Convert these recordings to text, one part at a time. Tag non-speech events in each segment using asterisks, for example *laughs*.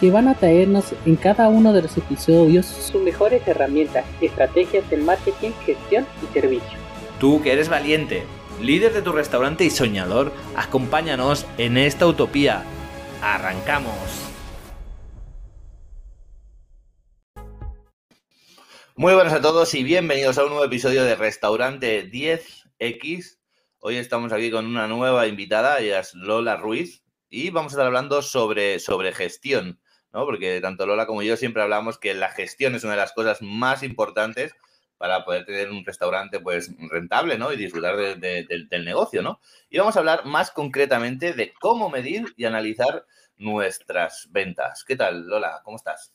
que van a traernos en cada uno de los episodios sus mejores herramientas, estrategias de marketing, gestión y servicio. Tú que eres valiente, líder de tu restaurante y soñador, acompáñanos en esta utopía. ¡Arrancamos! Muy buenas a todos y bienvenidos a un nuevo episodio de Restaurante 10X. Hoy estamos aquí con una nueva invitada, ella es Lola Ruiz, y vamos a estar hablando sobre, sobre gestión. ¿No? Porque tanto Lola como yo siempre hablamos que la gestión es una de las cosas más importantes para poder tener un restaurante pues rentable, ¿no? Y disfrutar del negocio, ¿no? Y vamos a hablar más concretamente de cómo medir y analizar nuestras ventas. ¿Qué tal, Lola? ¿Cómo estás?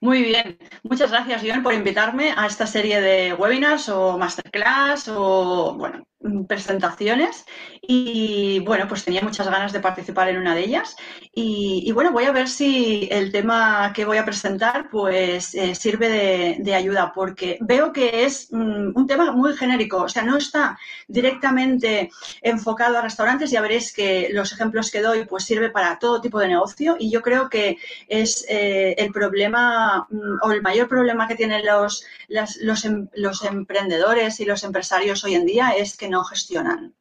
Muy bien, muchas gracias, John, por invitarme a esta serie de webinars o masterclass o, bueno, presentaciones y bueno, pues tenía muchas ganas de participar en una de ellas. Y, bueno, voy a ver si el tema que voy a presentar pues eh, sirve de, ayuda porque veo que es mm, un tema muy genérico, o sea, no está directamente enfocado a restaurantes, ya veréis que los ejemplos que doy pues sirve para todo tipo de negocio y yo creo que es eh, el problema mm, o el mayor problema que tienen los, los, em, los emprendedores y los empresarios hoy en día es que no gestionan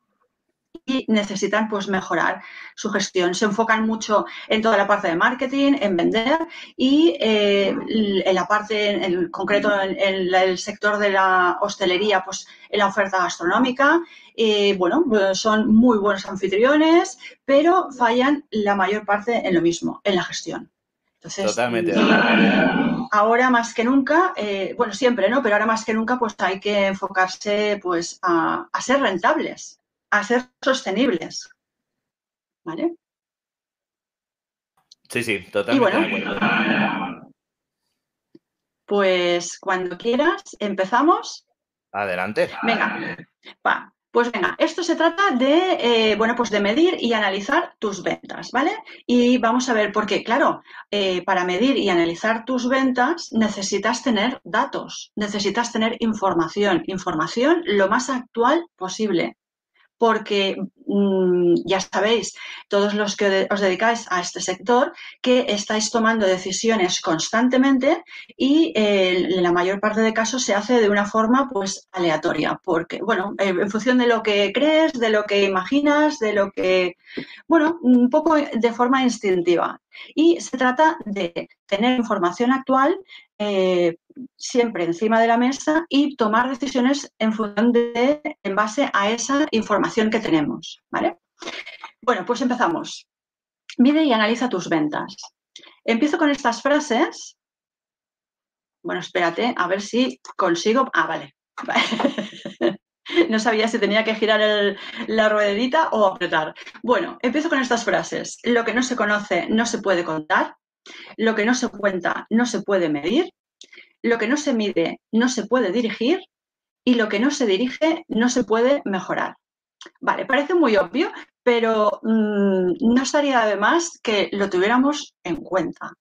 y necesitan pues mejorar su gestión. Se enfocan mucho en toda la parte de marketing, en vender y eh, en la parte, en, concreto en, el sector de la hostelería, pues en la oferta gastronómica. bueno, pues, son muy buenos anfitriones, pero fallan la mayor parte en lo mismo, en la gestión. Totalmente. Ahora más que nunca, eh, bueno, siempre, ¿no? Pero ahora más que nunca, pues hay que enfocarse, pues, a, ser rentables, a ser sostenibles. ¿Vale? Sí, sí, totalmente. pues cuando quieras, empezamos. Adelante. Venga, va. Pues venga, esto se trata de, eh, bueno, pues de medir y analizar tus ventas, ¿vale? Y vamos a ver, porque claro, eh, para medir y analizar tus ventas necesitas tener datos, necesitas tener información, información lo más actual posible porque mm, ya sabéis, todos los que os dedicáis a este sector, que estáis tomando decisiones constantemente y eh, la mayor parte de casos se hace de una forma pues aleatoria, porque, bueno, eh, en función de lo que crees, de lo que imaginas, de lo que, bueno, un poco de forma instintiva. Y se trata de tener información actual eh, siempre encima de la mesa y tomar decisiones en función de, en base a esa información que tenemos, ¿vale? Bueno, pues empezamos. Mide y analiza tus ventas. Empiezo con estas frases. Bueno, espérate, a ver si consigo. Ah, vale. *laughs* *laughs* No sabía si tenía que girar la ruedita o apretar. Bueno, empiezo con estas frases. Lo que no se conoce no se puede contar. Lo que no se cuenta no se puede medir. Lo que no se mide no se puede dirigir. Y lo que no se dirige no se puede mejorar. Vale, parece muy obvio, pero mm, no estaría de más que lo tuviéramos en cuenta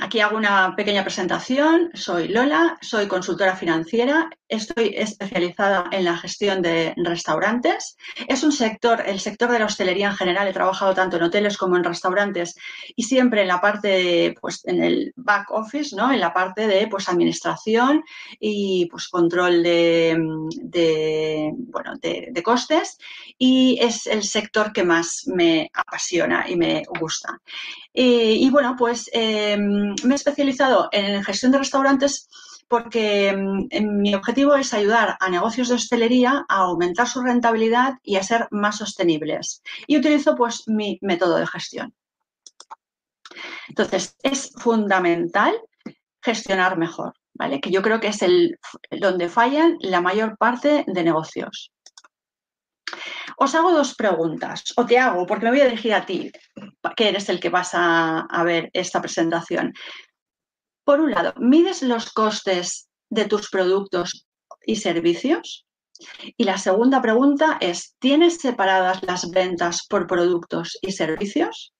aquí hago una pequeña presentación. Soy Lola, soy consultora financiera, estoy especializada en la gestión de restaurantes. Es un sector, el sector de la hostelería en general, he trabajado tanto en hoteles como en restaurantes y siempre en la parte, pues en el back office, ¿no? En la parte de, pues, administración y, pues, control de, bueno, de costes y es el sector que más me apasiona y me gusta. Eh, y bueno, pues em, me he especializado en gestión de restaurantes porque em, mi objetivo es ayudar a negocios de hostelería a aumentar su rentabilidad y a ser más sostenibles. Y utilizo pues mi método de gestión. Entonces, es fundamental gestionar mejor, ¿vale? Que yo creo que es donde fallan la mayor parte de negocios. Os hago dos preguntas, o te hago, porque me voy a dirigir a ti, que eres el que vas a, ver esta presentación. Por un lado, ¿mides los costes de tus productos y servicios? Y la segunda pregunta es, ¿tienes separadas las ventas por productos y servicios?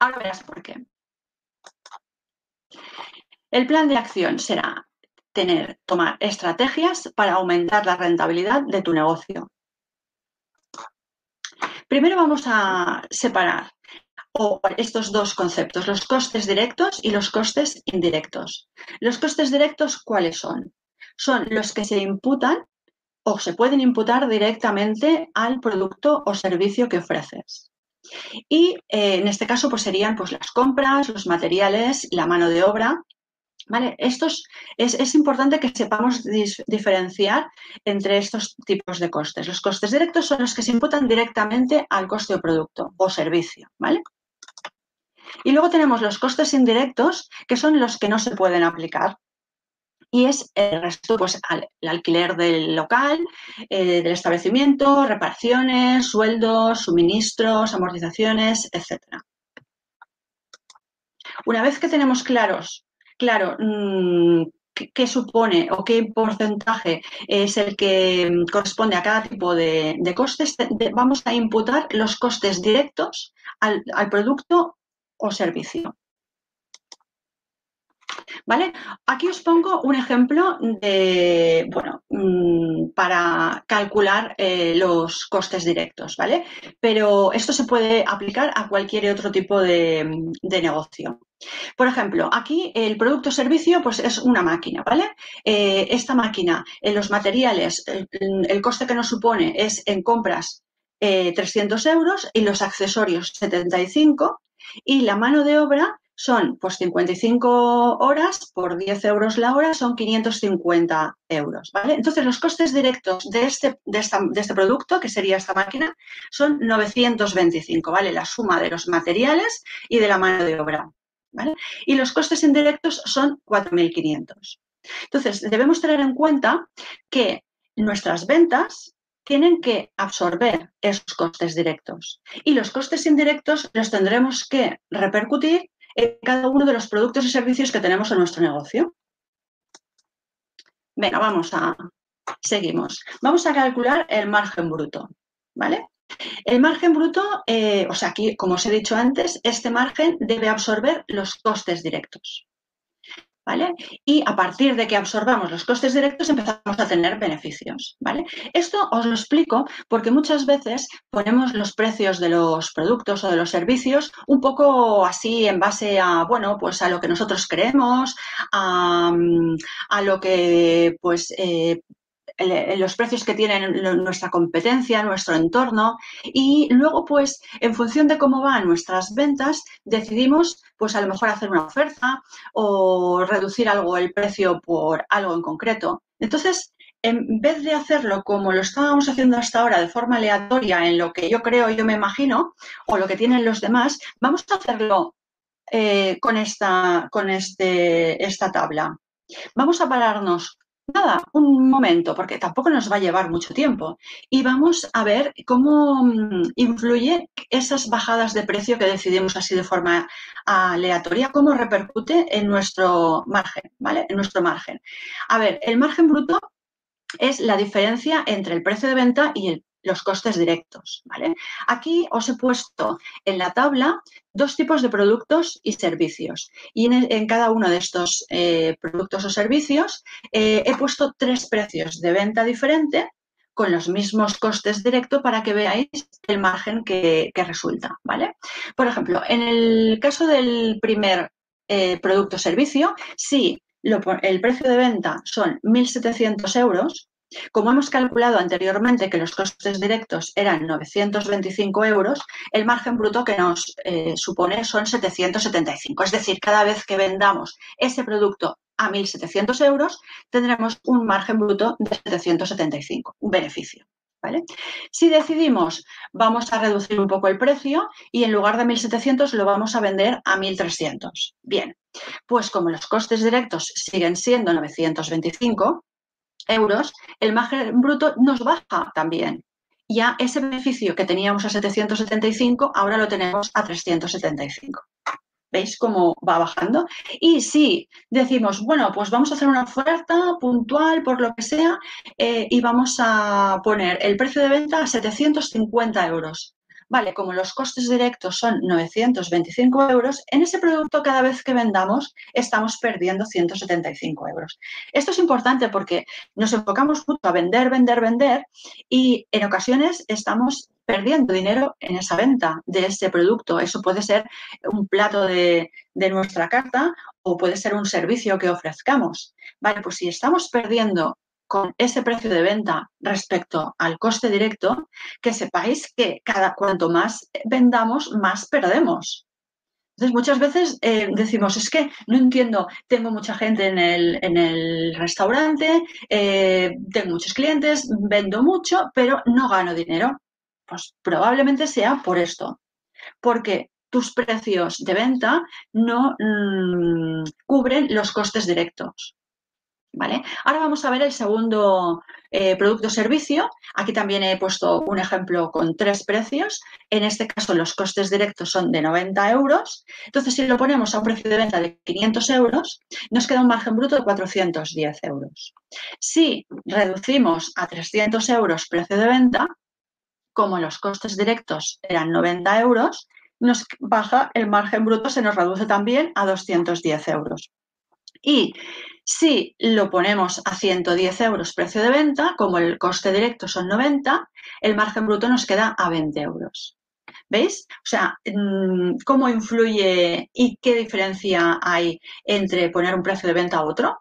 Ahora verás por qué. El plan de acción será tener, tomar estrategias para aumentar la rentabilidad de tu negocio. Primero vamos a separar estos dos conceptos, los costes directos y los costes indirectos. Los costes directos, ¿cuáles son? Son los que se imputan o se pueden imputar directamente al producto o servicio que ofreces. Y eh, en este caso pues serían pues, las compras, los materiales, la mano de obra. ¿Vale? Estos, es, importante que sepamos diferenciar entre estos tipos de costes. Los costes directos son los que se imputan directamente al coste o producto o servicio. ¿vale? Y luego tenemos los costes indirectos, que son los que no se pueden aplicar. Y es el resto, pues el alquiler del local, eh, del establecimiento, reparaciones, sueldos, suministros, amortizaciones, etc. Una vez que tenemos claros, claro, mm, qué, supone o qué porcentaje es el que mm, corresponde a cada tipo de, costes, vamos a imputar los costes directos al, al producto o servicio. ¿Vale? Aquí os pongo un ejemplo de, bueno, mm, para calcular eh, los costes directos, ¿vale? Pero esto se puede aplicar a cualquier otro tipo de, negocio. Por ejemplo, aquí el producto o servicio pues es una máquina, ¿vale? Eh, esta máquina, en los materiales, el, coste que nos supone es en compras 300 eh, euros y los accesorios 75 y la mano de obra son pues 55 horas por 10 euros la hora, son 550 euros. ¿vale? Entonces, los costes directos de este, de, este producto, que sería esta máquina, son 925, ¿vale? La suma de los materiales y de la mano de obra. ¿vale? Y los costes indirectos son 4.500. Entonces, debemos tener en cuenta que nuestras ventas tienen que absorber esos costes directos. Y los costes indirectos los tendremos que repercutir en cada uno de los productos y servicios que tenemos en nuestro negocio. Venga, vamos a... Seguimos. Vamos a calcular el margen bruto, ¿vale? El margen bruto, eh, o sea, aquí, como os he dicho antes, este margen debe absorber los costes directos. Y a partir de que absorbamos los costes directos empezamos a tener beneficios, ¿vale? Esto os lo explico porque muchas veces ponemos los precios de los productos o de los servicios un poco así en base a, bueno, pues a lo que nosotros creemos, a, lo que pues eh, los precios que tienen nuestra competencia, nuestro entorno y luego pues en función de cómo van nuestras ventas decidimos pues a lo mejor hacer una oferta o reducir algo el precio por algo en concreto. Entonces, en vez de hacerlo como lo estábamos haciendo hasta ahora de forma aleatoria en lo que yo creo, yo me imagino, o lo que tienen los demás, vamos a hacerlo eh, con, esta, con este, esta tabla. Vamos a pararnos nada, un momento, porque tampoco nos va a llevar mucho tiempo. Y vamos a ver cómo mm, influye esas bajadas de precio que decidimos así de forma aleatoria, cómo repercute en nuestro margen, ¿vale? En nuestro margen. A ver, el margen bruto es la diferencia entre el precio de venta y los costes directos. ¿vale? Aquí os he puesto en la tabla dos tipos de productos y servicios. Y en, cada uno de estos eh, productos o servicios eh, he puesto tres precios de venta diferente con los mismos costes directos para que veáis el margen que, resulta. ¿vale? Por ejemplo, en el caso del primer eh, producto o el precio de venta son 1.700 euros, como hemos calculado anteriormente que los costes directos eran 925 euros, el margen bruto que nos eh, supone son 775. Es decir, cada vez que vendamos ese producto a 1.700 euros, tendremos un margen bruto de 775, un beneficio. Si decidimos, vamos a reducir un poco el precio y en lugar de 1.700 lo vamos a vender a 1.300. Bien, pues como los costes directos siguen siendo 925, euros, el margen bruto nos baja también. Ya ese beneficio que teníamos a 775, ahora lo tenemos a 375. ¿Veis cómo va bajando? Y si decimos, bueno, pues vamos a hacer una oferta puntual por lo que sea eh, y vamos a poner el precio de venta a 750 euros. Vale, como los costes directos son 925 euros, en ese producto cada vez que vendamos estamos perdiendo 175 euros. Esto es importante porque nos enfocamos mucho a vender, vender, vender y en ocasiones estamos perdiendo dinero en esa venta de ese producto. Eso puede ser un plato de, nuestra carta o puede ser un servicio que ofrezcamos. Vale, pues si estamos perdiendo con ese precio de venta respecto al coste directo, que sepáis que cada cuanto más vendamos, más perdemos. Entonces, muchas veces eh, decimos, es que no entiendo, tengo mucha gente en el, en el restaurante, eh, tengo muchos clientes, vendo mucho, pero no gano dinero. Pues probablemente sea por esto, porque tus precios de venta no mmm, cubren los costes directos. Ahora vamos a ver el segundo eh, producto servicio. Aquí también he puesto un ejemplo con tres precios. En este caso los costes directos son de 90 euros. Entonces, si lo ponemos a un precio de venta de 500 euros, nos queda un margen bruto de 410 euros. Si reducimos a 300 euros precio de venta, como los costes directos eran 90 euros, nos baja el margen bruto, se nos reduce también a 210 euros. Y si lo ponemos a 110 euros precio de venta, como el coste directo son 90, el margen bruto nos queda a 20 euros. ¿Veis? O sea, mm, ¿cómo influye y qué diferencia hay entre poner un precio de venta a otro?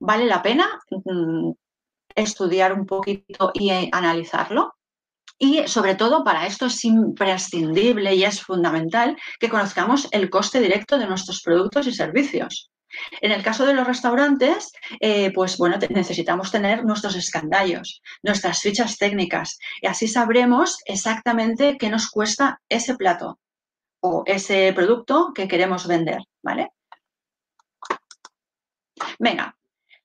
¿Vale la pena mm, estudiar un poquito y analizarlo? Y sobre todo para esto es imprescindible y es fundamental que conozcamos el coste directo de nuestros productos y servicios. En el caso de los restaurantes, eh, pues bueno, necesitamos tener nuestros escandallos, nuestras fichas técnicas y así sabremos exactamente qué nos cuesta ese plato o ese producto que queremos vender, ¿vale? Venga,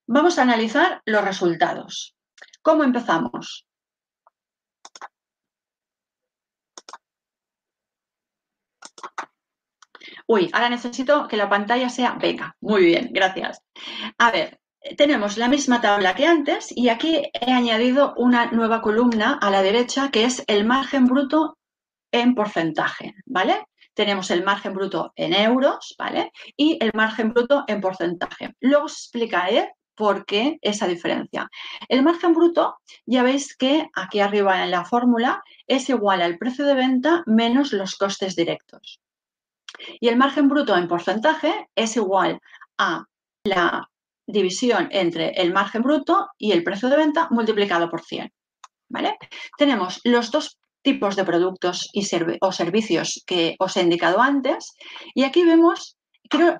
vamos a analizar los resultados. ¿Cómo empezamos? Uy, ahora necesito que la pantalla sea venga. Muy bien, gracias. A ver, tenemos la misma tabla que antes y aquí he añadido una nueva columna a la derecha que es el margen bruto en porcentaje, ¿vale? Tenemos el margen bruto en euros, ¿vale? Y el margen bruto en porcentaje. Luego os explicaré por qué esa diferencia. El margen bruto, ya veis que aquí arriba en la fórmula es igual al precio de venta menos los costes directos. Y el margen bruto en porcentaje es igual a la división entre el margen bruto y el precio de venta multiplicado por 100. ¿vale? Tenemos los dos tipos de productos y o servicios que os he indicado antes y aquí vemos, creo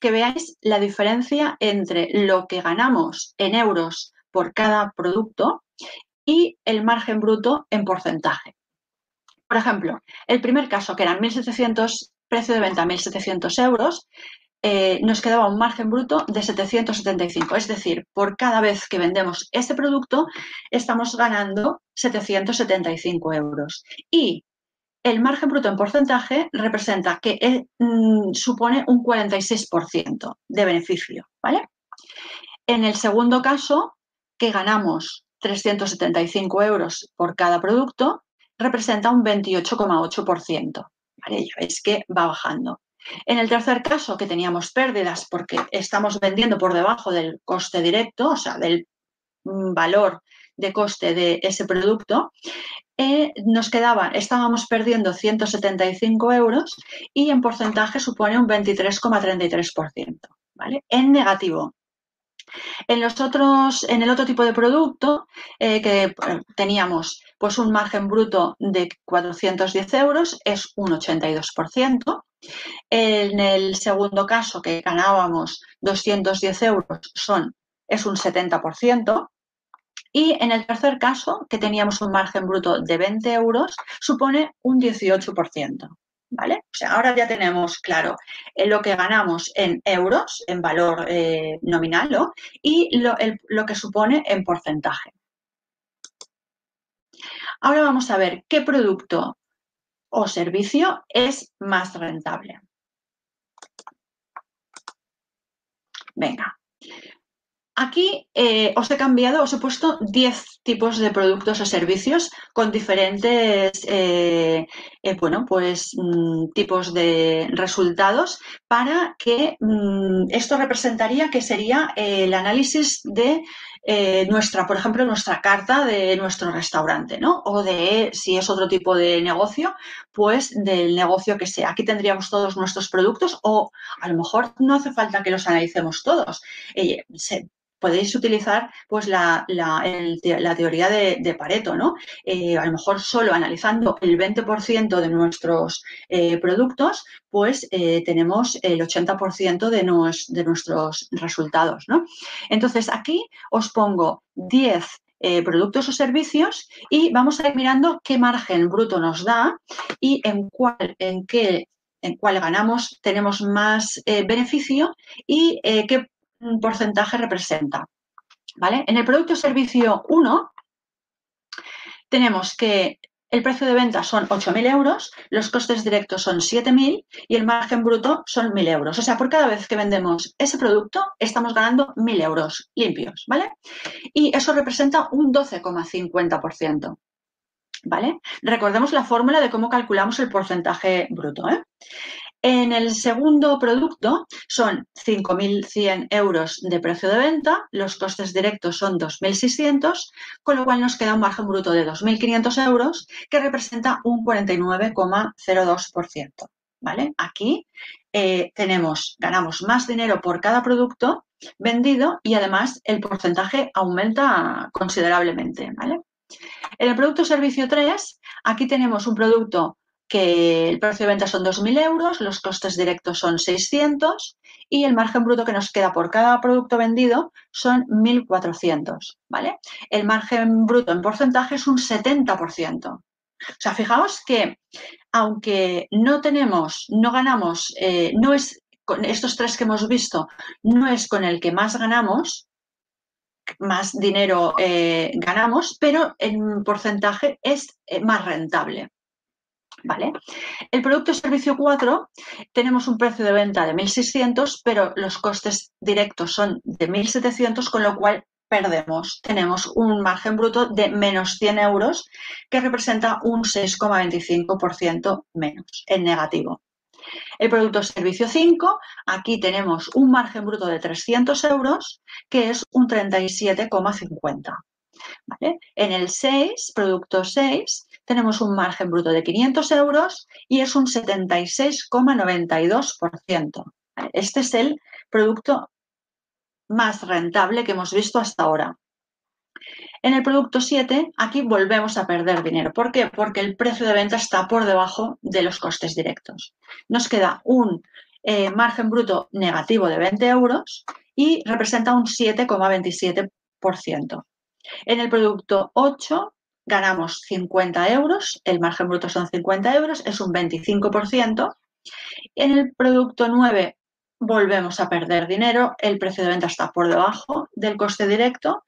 que veáis la diferencia entre lo que ganamos en euros por cada producto y el margen bruto en porcentaje. Por ejemplo, el primer caso, que eran 1.700 precio de venta 1.700 euros, eh, nos quedaba un margen bruto de 775. Es decir, por cada vez que vendemos ese producto, estamos ganando 775 euros. Y el margen bruto en porcentaje representa que eh, mm, supone un 46% de beneficio. ¿vale? En el segundo caso, que ganamos 375 euros por cada producto, representa un 28,8%. ¿Vale? veis que va bajando. En el tercer caso, que teníamos pérdidas porque estamos vendiendo por debajo del coste directo, o sea, del mm, valor de coste de ese producto, eh, nos quedaban, estábamos perdiendo 175 euros y en porcentaje supone un 23,33%, ¿vale? En negativo. En los otros, en el otro tipo de producto eh, que teníamos pues un margen bruto de 410 euros, es un 82%. En el segundo caso, que ganábamos 210 euros, son, es un 70%. Y en el tercer caso, que teníamos un margen bruto de 20 euros, supone un 18%. ¿vale? Ahora ya tenemos claro eh, lo que ganamos en euros, en valor eh, nominal, y lo, lo que supone en porcentaje. Ahora vamos a ver qué producto o servicio es más rentable. Venga. Aquí eh, os he cambiado, os he puesto 10 tipos de productos o servicios con diferentes, eh, eh, bueno, pues mm, tipos de resultados para que mm, esto representaría que sería el análisis de nuestra, por ejemplo, nuestra carta de nuestro restaurante, ¿no? O de, si es otro tipo de negocio, pues del negocio que sea. Aquí tendríamos todos nuestros productos o a lo mejor no hace falta que los analicemos todos. Se, podéis utilizar pues la, teoría de, Pareto, ¿no? Eh, a lo mejor solo analizando el 20% de nuestros eh, productos, pues eh, tenemos el 80% de, de, nuestros resultados, ¿no? Entonces, aquí os pongo 10 productos o servicios y vamos a ir mirando qué margen bruto nos da y en cuál, en qué en cuál ganamos, tenemos más beneficio y qué porcentaje representa. ¿vale? En el producto servicio 1 tenemos que el precio de venta son 8.000 euros, los costes directos son 7.000 y el margen bruto son 1.000 euros. O sea, por cada vez que vendemos ese producto, estamos ganando 1.000 euros limpios, ¿vale? Y eso representa un 12,50%. ¿Vale? Recordemos la fórmula de cómo calculamos el porcentaje bruto. ¿eh? En el segundo producto son 5.100 euros de precio de venta, los costes directos son 2.600, con lo cual nos queda un margen bruto de 2.500 euros que representa un 49,02%. ¿Vale? Aquí eh, tenemos, ganamos más dinero por cada producto vendido y además el porcentaje aumenta considerablemente. En el producto servicio 3, aquí tenemos un producto que el precio de venta son 2.000 euros, los costes directos son 600 y el margen bruto que nos queda por cada producto vendido son 1.400, ¿vale? El margen bruto en porcentaje es un 70%. O sea, fijaos que aunque no tenemos, no ganamos, eh, no es con estos tres que hemos visto, no es con el que más ganamos, más dinero eh, ganamos, pero en porcentaje es eh, más rentable. ¿Vale? El producto servicio 4 tenemos un precio de venta de 1.600, pero los costes directos son de 1.700, con lo cual perdemos. Tenemos un margen bruto de menos 100 euros, que representa un 6,25% menos en negativo. El producto servicio 5, aquí tenemos un margen bruto de 300 euros, que es un 37,50. En el 6, producto 6, tenemos un margen bruto de 500 euros y es un 76,92%. Este es el producto más rentable que hemos visto hasta ahora. En el producto 7, aquí volvemos a perder dinero. ¿Por qué? Porque el precio de venta está por debajo de los costes directos. Nos queda un eh, margen bruto negativo de 20 euros y representa un 7,27%. En el producto 8 ganamos 50 euros, el margen bruto son 50 euros, es un 25%. En el producto 9 volvemos a perder dinero, el precio de venta está por debajo del coste directo,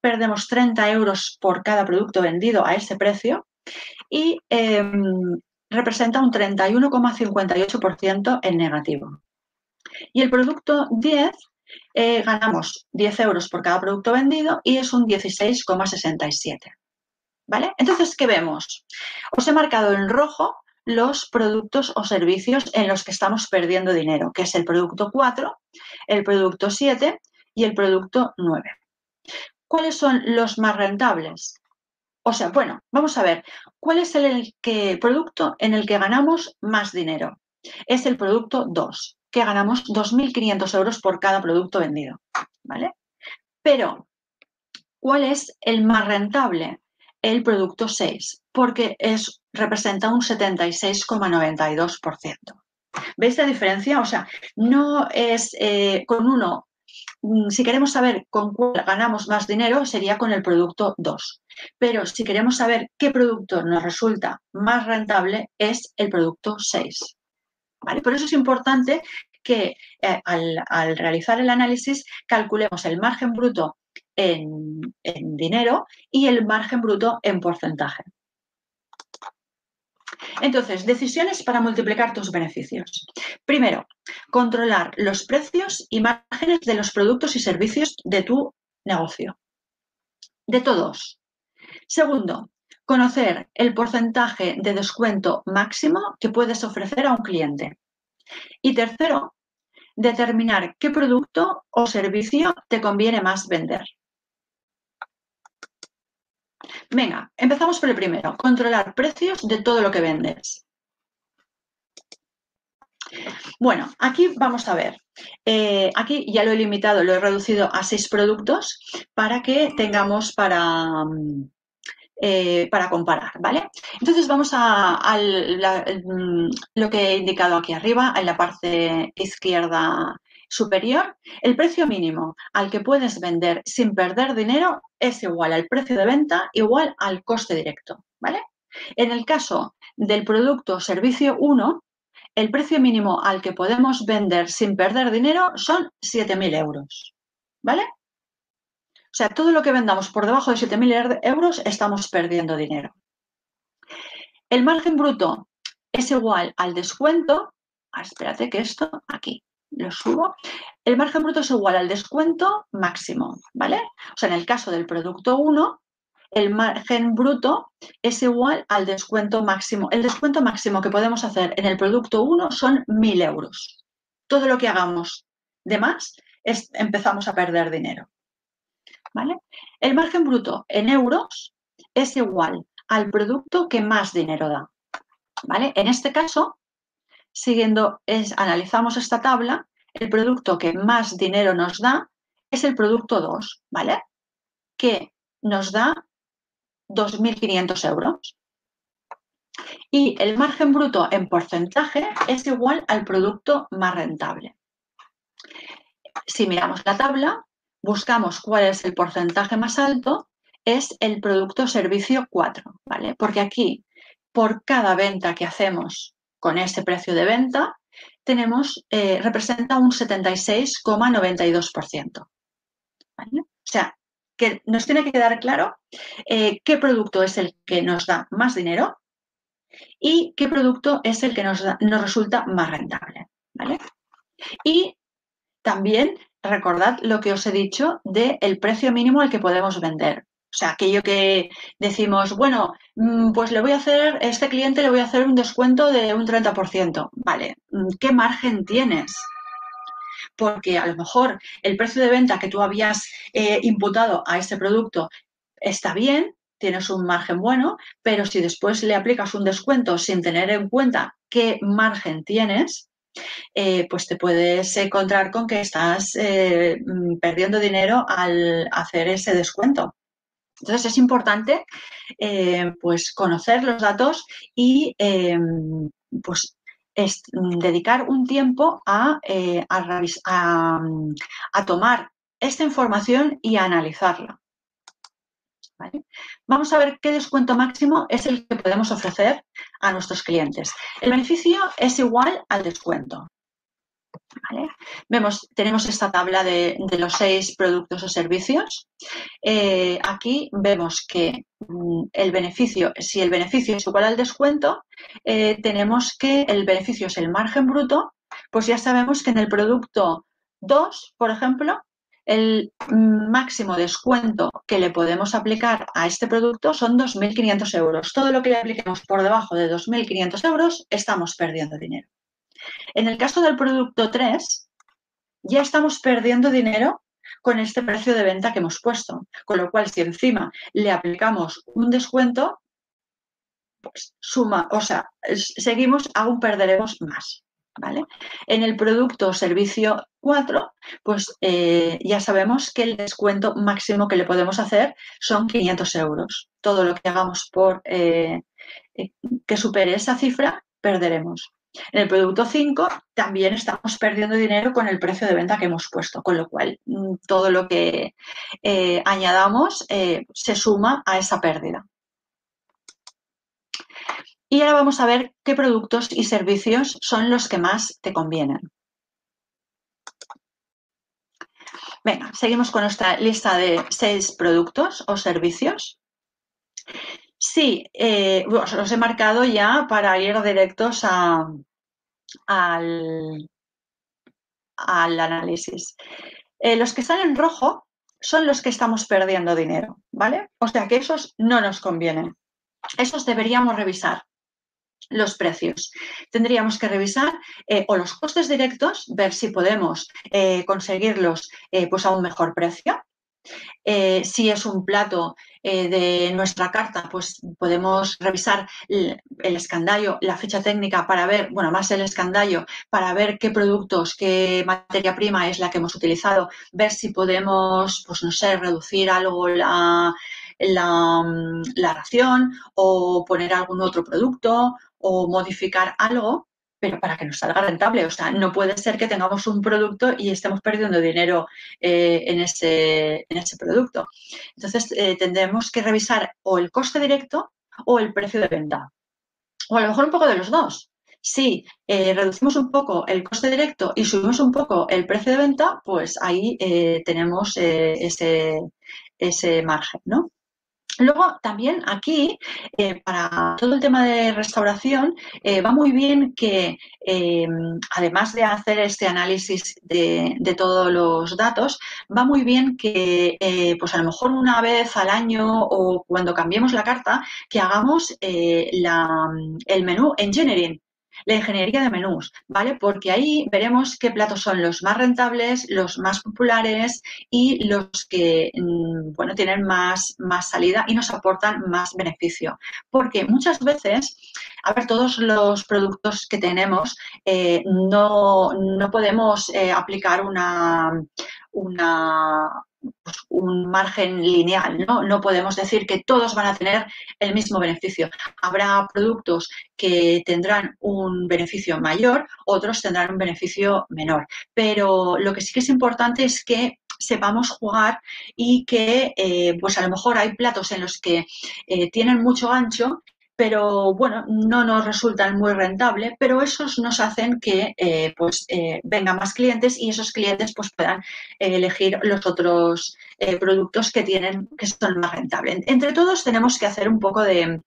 perdemos 30 euros por cada producto vendido a ese precio y em, representa un 31,58% en negativo. Y el producto 10 eh, ganamos 10 euros por cada producto vendido y es un 16,67. ¿Vale? Entonces, ¿qué vemos? Os he marcado en rojo los productos o servicios en los que estamos perdiendo dinero, que es el producto 4, el producto 7 y el producto 9. ¿Cuáles son los más rentables? O sea, bueno, vamos a ver, ¿cuál es el producto en el que ganamos más dinero? Es el producto 2 que ganamos 2.500 euros por cada producto vendido. ¿Vale? Pero, ¿cuál es el más rentable? El producto 6, porque es, representa un 76,92%. ¿Veis la diferencia? O sea, no es eh, con uno, mm, si queremos saber con cuál ganamos más dinero, sería con el producto 2. Pero si queremos saber qué producto nos resulta más rentable, es el producto 6. Por eso es importante que eh, al, realizar el análisis calculemos el margen bruto en, dinero y el margen bruto en porcentaje. Entonces, decisiones para multiplicar tus beneficios. Primero, controlar los precios y márgenes de los productos y servicios de tu negocio. De todos. Segundo, conocer el porcentaje de descuento máximo que puedes ofrecer a un cliente. Y tercero, determinar qué producto o servicio te conviene más vender. Venga, empezamos por el primero, controlar precios de todo lo que vendes. Bueno, aquí vamos a ver. Eh, aquí ya lo he limitado, lo he reducido a seis productos para que tengamos para, mm, eh, para comparar, ¿vale? Entonces vamos a, mm, lo que he indicado aquí arriba, en la parte izquierda superior, el precio mínimo al que puedes vender sin perder dinero es igual al precio de venta igual al coste directo, ¿vale? En el caso del producto servicio 1, el precio mínimo al que podemos vender sin perder dinero son 7.000 euros, ¿vale? O sea, todo lo que vendamos por debajo de 7.000 euros estamos perdiendo dinero. El margen bruto es igual al descuento. Ah, espérate que esto aquí lo subo. El margen bruto es igual al descuento máximo, ¿vale? O sea, en el caso del producto 1, el margen bruto es igual al descuento máximo. El descuento máximo que podemos hacer en el producto 1 son 1.000 euros. Todo lo que hagamos de más es, empezamos a perder dinero. ¿Vale? El margen bruto en euros es igual al producto que más dinero da. ¿Vale? En este caso, siguiendo, es, analizamos esta tabla, el producto que más dinero nos da es el producto 2, ¿vale? Que nos da 2.500 euros. Y el margen bruto en porcentaje es igual al producto más rentable. Si miramos la tabla, buscamos cuál es el porcentaje más alto, es el producto servicio 4, ¿vale? Porque aquí, por cada venta que hacemos con ese precio de venta, tenemos, eh, representa un 76,92%. ¿vale? O sea, que nos tiene que quedar claro eh, qué producto es el que nos da más dinero y qué producto es el que nos, nos resulta más rentable. ¿vale? Y también recordad lo que os he dicho del precio mínimo al que podemos vender. O sea, aquello que decimos, bueno, mm, pues le voy a hacer, este cliente le voy a hacer un descuento de un 30%. Vale, mm, ¿qué margen tienes? Porque a lo mejor el precio de venta que tú habías eh, imputado a ese producto está bien, tienes un margen bueno, pero si después le aplicas un descuento sin tener en cuenta qué margen tienes, eh, pues te puedes encontrar con que estás eh, mm, perdiendo dinero al hacer ese descuento. Entonces es importante eh, pues conocer los datos y em, pues dedicar un tiempo a, a, tomar esta información y analizarla. Vamos a ver qué descuento máximo es el que podemos ofrecer a nuestros clientes. El beneficio es igual al descuento. Vemos, tenemos esta tabla de, los seis productos o servicios. Eh, aquí vemos que mm, el beneficio, si el beneficio es igual al descuento, eh, tenemos que el beneficio es el margen bruto, pues ya sabemos que en el producto 2, por ejemplo, el máximo descuento que le podemos aplicar a este producto son 2.500 euros. Todo lo que le apliquemos por debajo de 2.500 euros, estamos perdiendo dinero. En el caso del producto 3, ya estamos perdiendo dinero con este precio de venta que hemos puesto. Con lo cual, si encima le aplicamos un descuento, pues suma, o sea, seguimos, aún perderemos más. En el producto o servicio 4, pues eh, ya sabemos que el descuento máximo que le podemos hacer son 500 euros. Todo lo que hagamos por eh, eh, que supere esa cifra, perderemos. En el producto 5 también estamos perdiendo dinero con el precio de venta que hemos puesto, con lo cual mm, todo lo que añadamos se suma a esa pérdida. Y ahora vamos a ver qué productos y servicios son los que más te convienen. Venga, seguimos con nuestra lista de seis productos o servicios. Sí, eh, los he marcado ya para ir directos al, al análisis. Eh, los que están en rojo son los que estamos perdiendo dinero, ¿vale? O sea que esos no nos convienen. Esos deberíamos revisar los precios. Tendríamos que revisar eh, o los costes directos, ver si podemos conseguirlos pues a un mejor precio, eh, si es un plato eh, de nuestra carta, pues podemos revisar el, escandallo, la ficha técnica para ver, bueno, más el escandallo, para ver qué productos, qué materia prima es la que hemos utilizado, ver si podemos, pues no sé, reducir algo la, la ración o poner algún otro producto o modificar algo pero para que nos salga rentable. O sea, no puede ser que tengamos un producto y estemos perdiendo dinero eh, en, ese, en, ese, producto. Entonces, eh, tendremos que revisar o el coste directo o el precio de venta. O a lo mejor un poco de los dos. Si eh, reducimos un poco el coste directo y subimos un poco el precio de venta, pues ahí tenemos ese, ese margen, ¿no? Luego, también aquí, eh, para todo el tema de restauración, eh, va muy bien que, eh, además de hacer este análisis de, todos los datos, va muy bien que, pues a lo mejor una vez al año o cuando cambiemos la carta, que hagamos el menú engineering la ingeniería de menús, ¿vale? Porque ahí veremos qué platos son los más rentables, los más populares y los que, mm, bueno, tienen más, más salida y nos aportan más beneficio. Porque muchas veces, a ver, todos los productos que tenemos eh, no, no, podemos eh, aplicar una, una, un margen lineal, ¿no? No podemos decir que todos van a tener el mismo beneficio. Habrá productos que tendrán un beneficio mayor, otros tendrán un beneficio menor. Pero lo que sí que es importante es que sepamos jugar y que eh, pues a lo mejor hay platos en los que eh, tienen mucho ancho pero bueno, no nos resultan muy rentable, pero esos nos hacen que eh, pues eh, vengan más clientes y esos clientes pues puedan eh, elegir los otros productos que tienen que son más rentables. Entre todos tenemos que hacer un poco de,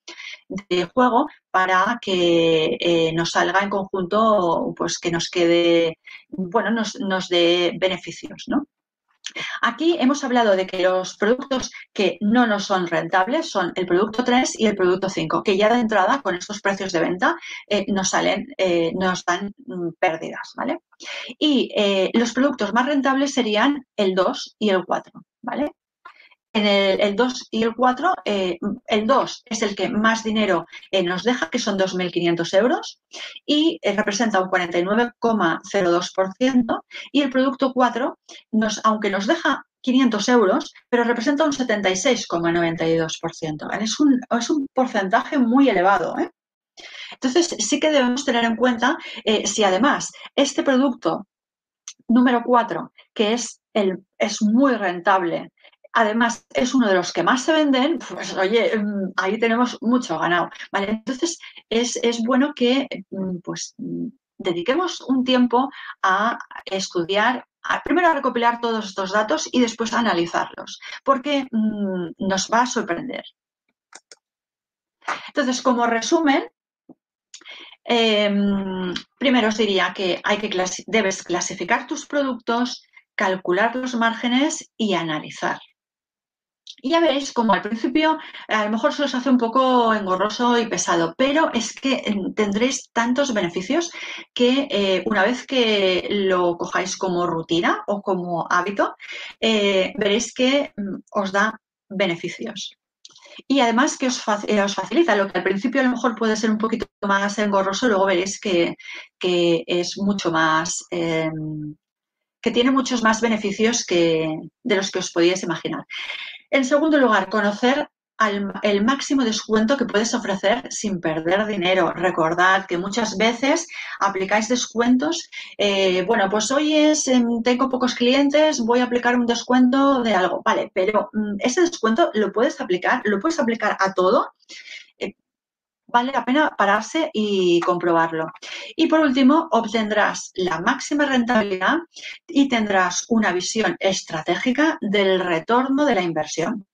juego para que nos salga en conjunto, pues que nos quede, bueno, nos, nos dé beneficios, ¿no? Aquí hemos hablado de que los productos que no nos son rentables son el producto 3 y el producto 5, que ya de entrada con estos precios de venta eh, nos salen, eh, nos dan mm, pérdidas, ¿vale? Y eh, los productos más rentables serían el 2 y el 4, ¿vale? En el, 2 y el 4, eh, el 2 es el que más dinero eh, nos deja, que son 2.500 euros, y eh, representa un 49,02%, y el producto 4, nos, aunque nos deja 500 euros, pero representa un 76,92%. Es un, es un porcentaje muy elevado. Entonces, sí que debemos tener en cuenta si además este producto número 4, que es, el, es muy rentable, además es uno de los que más se venden, pues oye, mm, ahí tenemos mucho ganado. ¿vale? Entonces es, bueno que mm, pues dediquemos un tiempo a estudiar, primero a recopilar todos estos datos y después a analizarlos, porque mm, nos va a sorprender. Entonces, como resumen, em, primero os diría que, hay que debes clasificar tus productos, calcular los márgenes y analizar. Y ya veréis como al principio a lo mejor se os hace un poco engorroso y pesado, pero es que eh, tendréis tantos beneficios que eh, una vez que lo cojáis como rutina o como hábito, eh, veréis que mm, os da beneficios. Y además que os, os, facilita, lo que al principio a lo mejor puede ser un poquito más engorroso, luego veréis que, es mucho más, em, que tiene muchos más beneficios que, de los que os podíais imaginar. En segundo lugar, conocer el máximo descuento que puedes ofrecer sin perder dinero. Recordad que muchas veces aplicáis descuentos. Eh, bueno, pues hoy es, em, tengo pocos clientes, voy a aplicar un descuento de algo. Vale, pero mm, ese descuento lo puedes aplicar, lo puedes aplicar a todo. Vale la pena pararse y comprobarlo. Y por último, obtendrás la máxima rentabilidad y tendrás una visión estratégica del retorno de la inversión.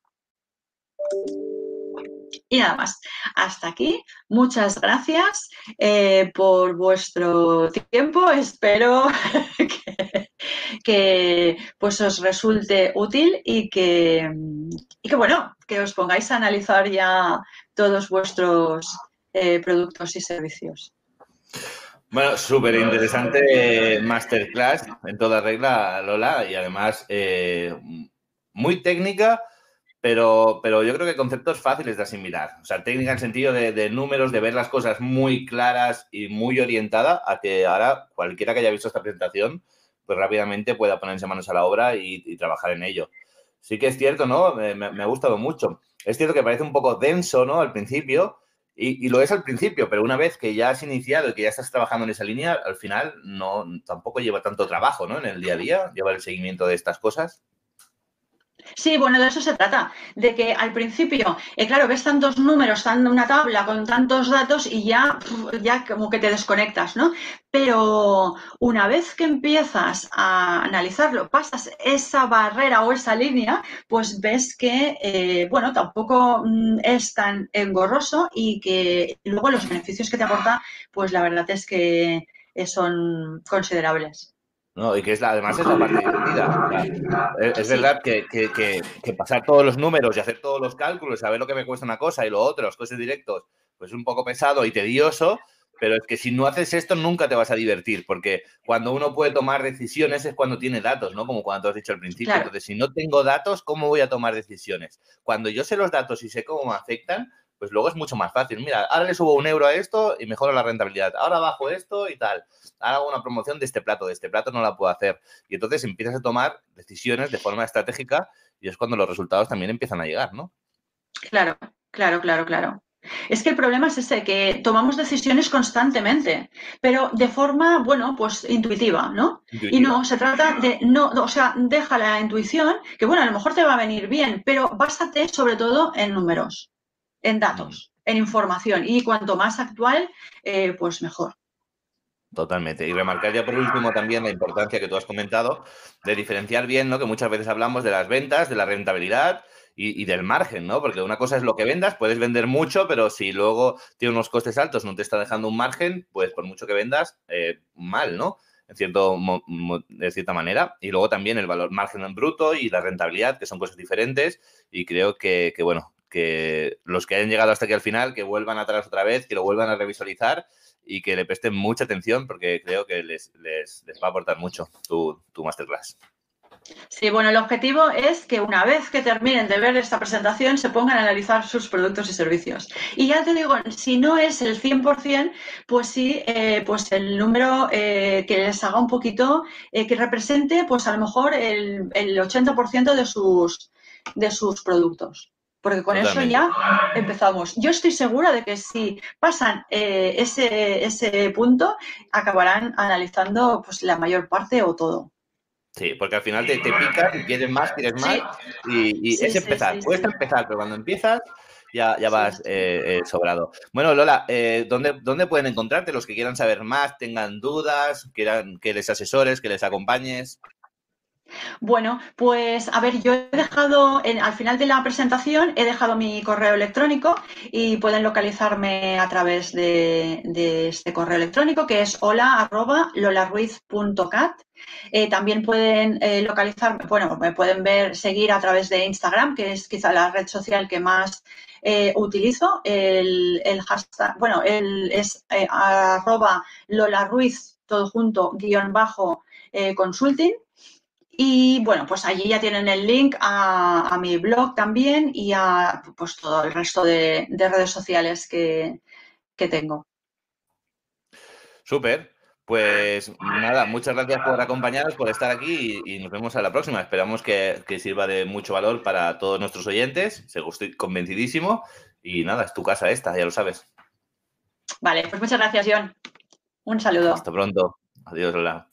Y nada más. Hasta aquí. Muchas gracias eh, por vuestro tiempo. Espero *laughs* que, pues os resulte útil y que, y que, bueno, que os pongáis a analizar ya todos vuestros eh, productos y servicios. Bueno, súper interesante masterclass en toda regla, Lola, y además eh, muy técnica pero, pero yo creo que conceptos fáciles de asimilar. O sea, técnica en sentido de, números, de ver las cosas muy claras y muy orientada a que ahora cualquiera que haya visto esta presentación, pues rápidamente pueda ponerse manos a la obra y, trabajar en ello. Sí que es cierto, ¿no? Me, ha gustado mucho. Es cierto que parece un poco denso, ¿no? Al principio, y, lo es al principio, pero una vez que ya has iniciado y que ya estás trabajando en esa línea, al final no tampoco lleva tanto trabajo, ¿no? En el día a día, llevar el seguimiento de estas cosas. Sí, bueno, de eso se trata, de que al principio, eh, claro, ves tantos números, tan una tabla con tantos datos y ya, ya como que te desconectas, ¿no? Pero una vez que empiezas a analizarlo, pasas esa barrera o esa línea, pues ves que, eh, bueno, tampoco mm, es tan engorroso y que luego los beneficios que te aporta, pues la verdad es que eh, son considerables. ¿No? Y que es la, además es la parte divertida. *laughs* es, verdad que, que, pasar todos los números y hacer todos los cálculos, saber lo que me cuesta una cosa y lo otro, los costes directos, pues es un poco pesado y tedioso, pero es que si no haces esto nunca te vas a divertir, porque cuando uno puede tomar decisiones es cuando tiene datos, ¿no? Como cuando tú has dicho al principio. Entonces, si no tengo datos, ¿cómo voy a tomar decisiones? Cuando yo sé los datos y sé cómo me afectan, pues luego es mucho más fácil. Mira, ahora le subo un euro a esto y mejoro la rentabilidad. Ahora bajo esto y tal. Ahora hago una promoción de este plato, de este plato no la puedo hacer. Y entonces empiezas a tomar decisiones de forma estratégica y es cuando los resultados también empiezan a llegar, ¿no? Claro, claro, claro, claro. Es que el problema es ese, que tomamos decisiones constantemente, pero de forma, bueno, pues intuitiva, ¿no? Y no, se trata de, no, o sea, deja la intuición, que bueno, a lo mejor te va a venir bien, pero básate sobre todo en números en datos, mm. en información. Y cuanto más actual, eh, pues mejor. Totalmente. Y remarcar ya por último también la importancia que tú has comentado de diferenciar bien, ¿no? Que muchas veces hablamos de las ventas, de la rentabilidad y, del margen, ¿no? Porque una cosa es lo que vendas, puedes vender mucho, pero si luego tiene unos costes altos, no te está dejando un margen, pues por mucho que vendas, eh, mal, ¿no? En cierto, de cierta manera. Y luego también el valor margen en bruto y la rentabilidad, que son cosas diferentes. Y creo que, que bueno, que los que hayan llegado hasta aquí al final, que vuelvan atrás otra vez, que lo vuelvan a revisualizar y que le presten mucha atención porque creo que les, va a aportar mucho tu, tu masterclass. Sí, bueno, el objetivo es que una vez que terminen de ver esta presentación se pongan a analizar sus productos y servicios. Y ya te digo, si no es el 100%, pues sí, eh, pues el número eh, que les haga un poquito, eh, que represente pues a lo mejor el, el 80% de sus, de sus productos porque con eso ya empezamos. Yo estoy segura de que si pasan eh, ese, ese punto, acabarán analizando pues la mayor parte o todo. Sí, porque al final te, te picas y quieres más, quieres más, y, es empezar. Puedes empezar, pero cuando empiezas ya, ya vas eh, eh, sobrado. Bueno, Lola, ¿dónde, ¿dónde pueden encontrarte los que quieran saber más, tengan dudas, quieran que les asesores, que les acompañes? Bueno, pues a ver, yo he dejado, al final de la presentación, he dejado mi correo electrónico y pueden localizarme a través de, este correo electrónico que es hola eh, también pueden eh, localizarme, bueno, me pueden ver, seguir a través de Instagram, que es quizá la red social que más eh, utilizo. El, hashtag, bueno, el, es arroba Lola todo junto, guion bajo, consulting. Y bueno, pues allí ya tienen el link a, mi blog también y a pues todo el resto de, redes sociales que, tengo. Súper. Pues nada, muchas gracias por acompañarnos, por estar aquí y, nos vemos a la próxima. Esperamos que, sirva de mucho valor para todos nuestros oyentes. Estoy convencidísimo. Y nada, es tu casa esta, ya lo sabes. Vale, pues muchas gracias, John. Un saludo. Hasta pronto. Adiós, Lola.